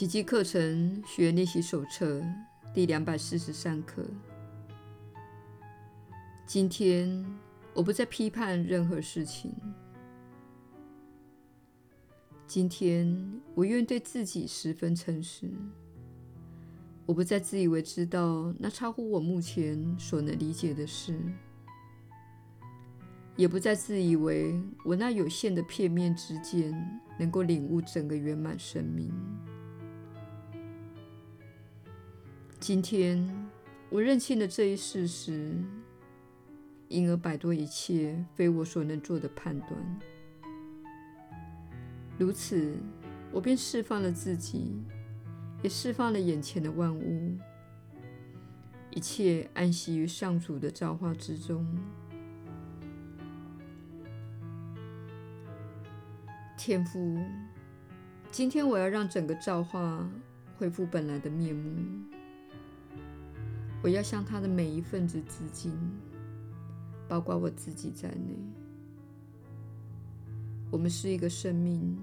奇迹课程学练习手册第两百四十三课。今天我不再批判任何事情。今天我愿对自己十分诚实。我不再自以为知道那超乎我目前所能理解的事，也不再自以为我那有限的片面之间能够领悟整个圆满生命。今天我认清了这一事实。因而摆脱一切非我所能做的判断，如此，我便释放了自己，也释放了眼前的万物，一切安息于上主的造化之中。天父，今天我要让整个造化恢复本来的面目，我要向他的每一份子致敬。包括我自己在内，我们是一个生命，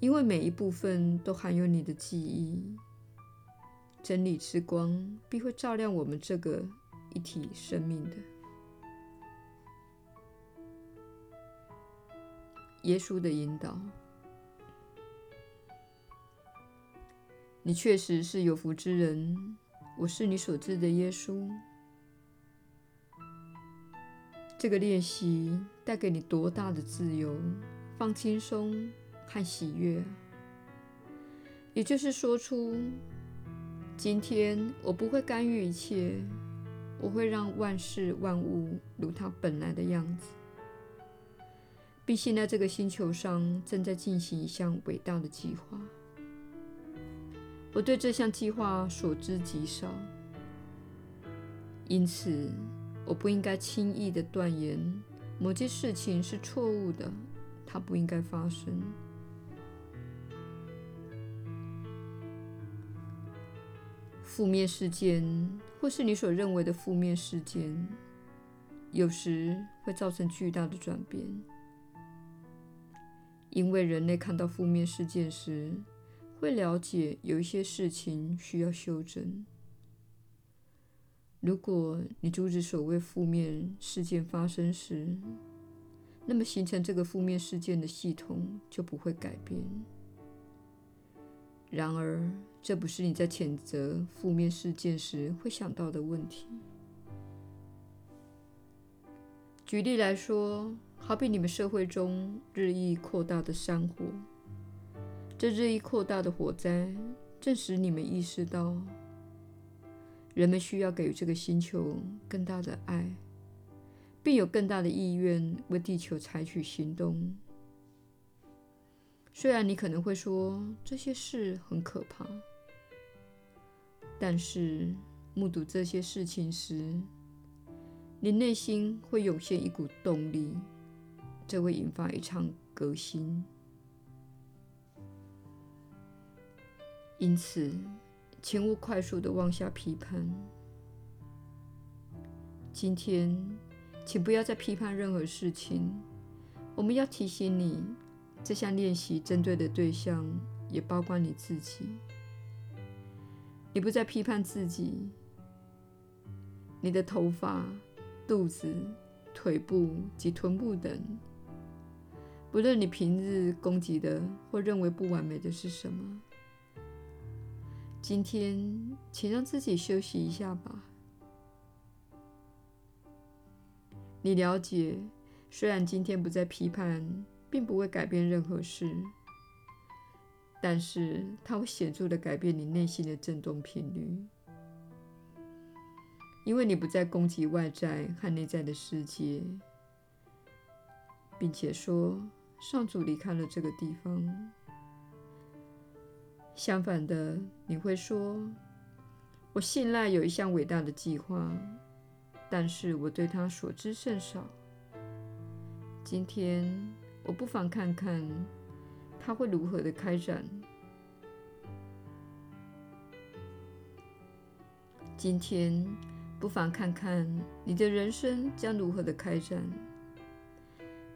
因为每一部分都含有你的记忆。真理之光必会照亮我们这个一体生命的。耶稣的引导，你确实是有福之人。我是你所知的耶稣。这个练习带给你多大的自由、放轻松和喜悦！也就是说出，今天我不会干预一切，我会让万事万物如它本来的样子。并信在这个星球上正在进行一项伟大的计划，我对这项计划所知极少，因此，我不应该轻易地断言某件事情是错误的，它不应该发生。负面事件，或是你所认为的负面事件，有时会造成巨大的转变，因为人类看到负面事件时，会了解有一些事情需要修正。如果你阻止所谓负面事件发生时，那么形成这个负面事件的系统就不会改变。然而，这不是你在谴责负面事件时会想到的问题。举例来说，好比你们社会中日益扩大的山火，这日益扩大的火灾正使你们意识到。人们需要给予这个星球更大的爱，并有更大的意愿为地球采取行动。虽然你可能会说这些事很可怕，但是目睹这些事情时，你内心会涌现一股动力，这会引发一场革新。因此，请勿快速地妄下批判。今天，请不要再批判任何事情。我们要提醒你，这项练习针对的对象也包括你自己。你不再批判自己，你的头发、肚子、腿部及臀部等，不论你平日攻击的或认为不完美的是什么。今天，请让自己休息一下吧。你了解，虽然今天不再批判，并不会改变任何事，但是它会显著地改变你内心的振动频率，因为你不再攻击外在和内在的世界，并且说上主离开了这个地方。相反的，你会说：“我信赖有一项伟大的计划，但是我对它所知甚少。今天，我不妨看看它会如何的开展。今天，不妨看看你的人生将如何的开展。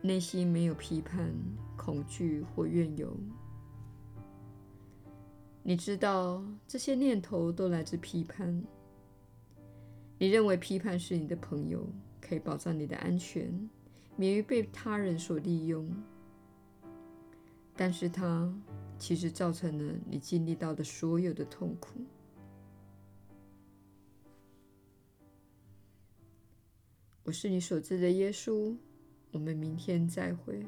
内心没有批判、恐惧或怨尤。”你知道这些念头都来自批判。你认为批判是你的朋友，可以保障你的安全，免于被他人所利用。但是它其实造成了你经历到的所有的痛苦。我是你所知的耶稣。我们明天再会。